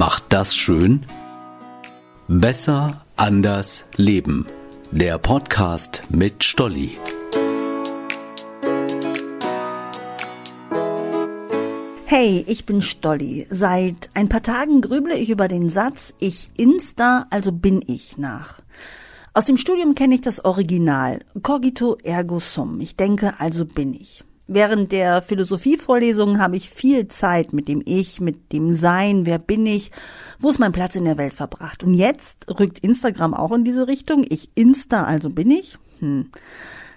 macht das schön? Besser, anders, leben. Der Podcast mit Stolli. Hey, ich bin Stolli. Seit ein paar Tagen grüble ich über den Satz Ich Insta, also bin ich nach. Aus dem Studium kenne ich das Original. Cogito ergo sum. Ich denke, also bin ich. Während der Philosophievorlesungen habe ich viel Zeit mit dem Ich, mit dem Sein, wer bin ich, wo ist mein Platz in der Welt verbracht. Und jetzt rückt Instagram auch in diese Richtung. Ich Insta, also bin ich. Hm.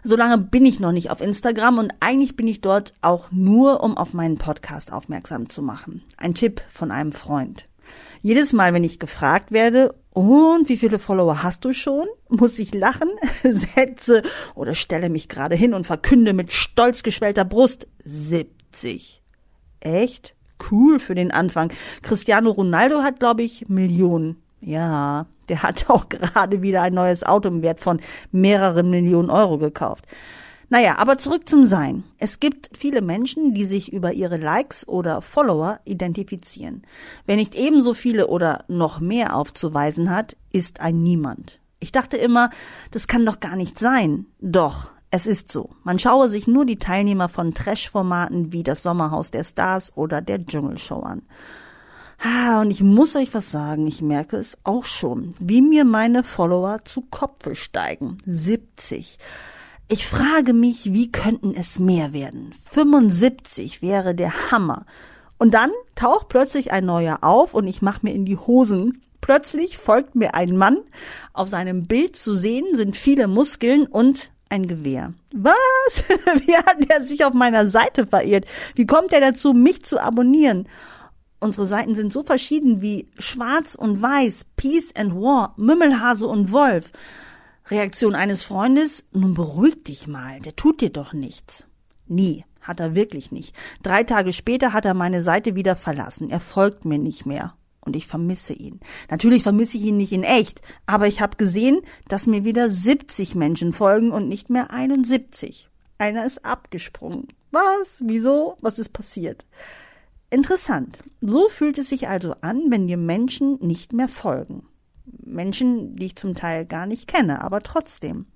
Solange bin ich noch nicht auf Instagram und eigentlich bin ich dort auch nur, um auf meinen Podcast aufmerksam zu machen. Ein Tipp von einem Freund. Jedes Mal, wenn ich gefragt werde, und wie viele Follower hast du schon? Muss ich lachen, setze oder stelle mich gerade hin und verkünde mit stolz geschwellter Brust 70. Echt? Cool für den Anfang. Cristiano Ronaldo hat, glaube ich, Millionen. Ja, der hat auch gerade wieder ein neues Auto im Wert von mehreren Millionen Euro gekauft. Naja, aber zurück zum Sein. Es gibt viele Menschen, die sich über ihre Likes oder Follower identifizieren. Wer nicht ebenso viele oder noch mehr aufzuweisen hat, ist ein Niemand. Ich dachte immer, das kann doch gar nicht sein. Doch, es ist so. Man schaue sich nur die Teilnehmer von Trash-Formaten wie das Sommerhaus der Stars oder der Dschungelshow an. Ah, und ich muss euch was sagen, ich merke es auch schon, wie mir meine Follower zu Kopfe steigen. 70. Ich frage mich, wie könnten es mehr werden? 75 wäre der Hammer. Und dann taucht plötzlich ein neuer auf und ich mache mir in die Hosen. Plötzlich folgt mir ein Mann. Auf seinem Bild zu sehen sind viele Muskeln und ein Gewehr. Was? Wie hat er sich auf meiner Seite verirrt? Wie kommt er dazu, mich zu abonnieren? Unsere Seiten sind so verschieden wie Schwarz und Weiß, Peace and War, Mümmelhase und Wolf. Reaktion eines Freundes, nun beruhig dich mal, der tut dir doch nichts. Nie, hat er wirklich nicht. Drei Tage später hat er meine Seite wieder verlassen. Er folgt mir nicht mehr. Und ich vermisse ihn. Natürlich vermisse ich ihn nicht in echt, aber ich habe gesehen, dass mir wieder 70 Menschen folgen und nicht mehr 71. Einer ist abgesprungen. Was? Wieso? Was ist passiert? Interessant. So fühlt es sich also an, wenn dir Menschen nicht mehr folgen. Menschen, die ich zum Teil gar nicht kenne, aber trotzdem.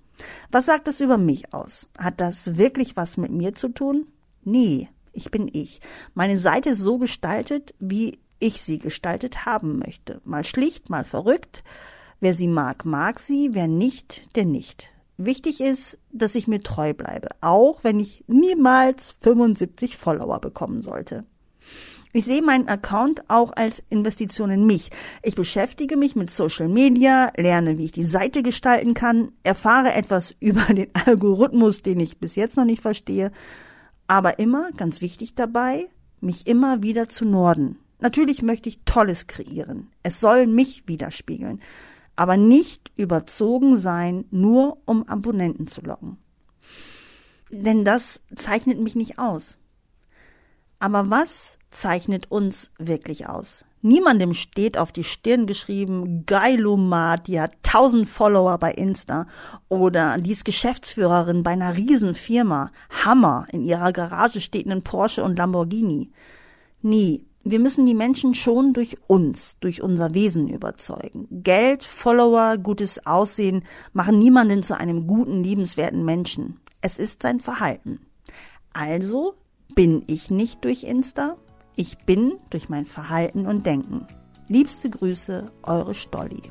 Was sagt es über mich aus? Hat das wirklich was mit mir zu tun? Nee, ich bin ich. Meine Seite ist so gestaltet, wie ich sie gestaltet haben möchte. Mal schlicht, mal verrückt. Wer sie mag, mag sie, wer nicht, der nicht. Wichtig ist, dass ich mir treu bleibe, auch wenn ich niemals 75 Follower bekommen sollte. Ich sehe meinen Account auch als Investition in mich. Ich beschäftige mich mit Social Media, lerne, wie ich die Seite gestalten kann, erfahre etwas über den Algorithmus, den ich bis jetzt noch nicht verstehe, aber immer, ganz wichtig dabei, mich immer wieder zu Norden. Natürlich möchte ich Tolles kreieren. Es soll mich widerspiegeln, aber nicht überzogen sein, nur um Abonnenten zu locken. Denn das zeichnet mich nicht aus. Aber was zeichnet uns wirklich aus? Niemandem steht auf die Stirn geschrieben, Geilomat, die hat tausend Follower bei Insta oder die ist Geschäftsführerin bei einer Riesenfirma. Hammer, in ihrer Garage steht ein Porsche und Lamborghini. Nie. Wir müssen die Menschen schon durch uns, durch unser Wesen überzeugen. Geld, Follower, gutes Aussehen machen niemanden zu einem guten, liebenswerten Menschen. Es ist sein Verhalten. Also bin ich nicht durch Insta, ich bin durch mein Verhalten und Denken. Liebste Grüße, eure Stolli.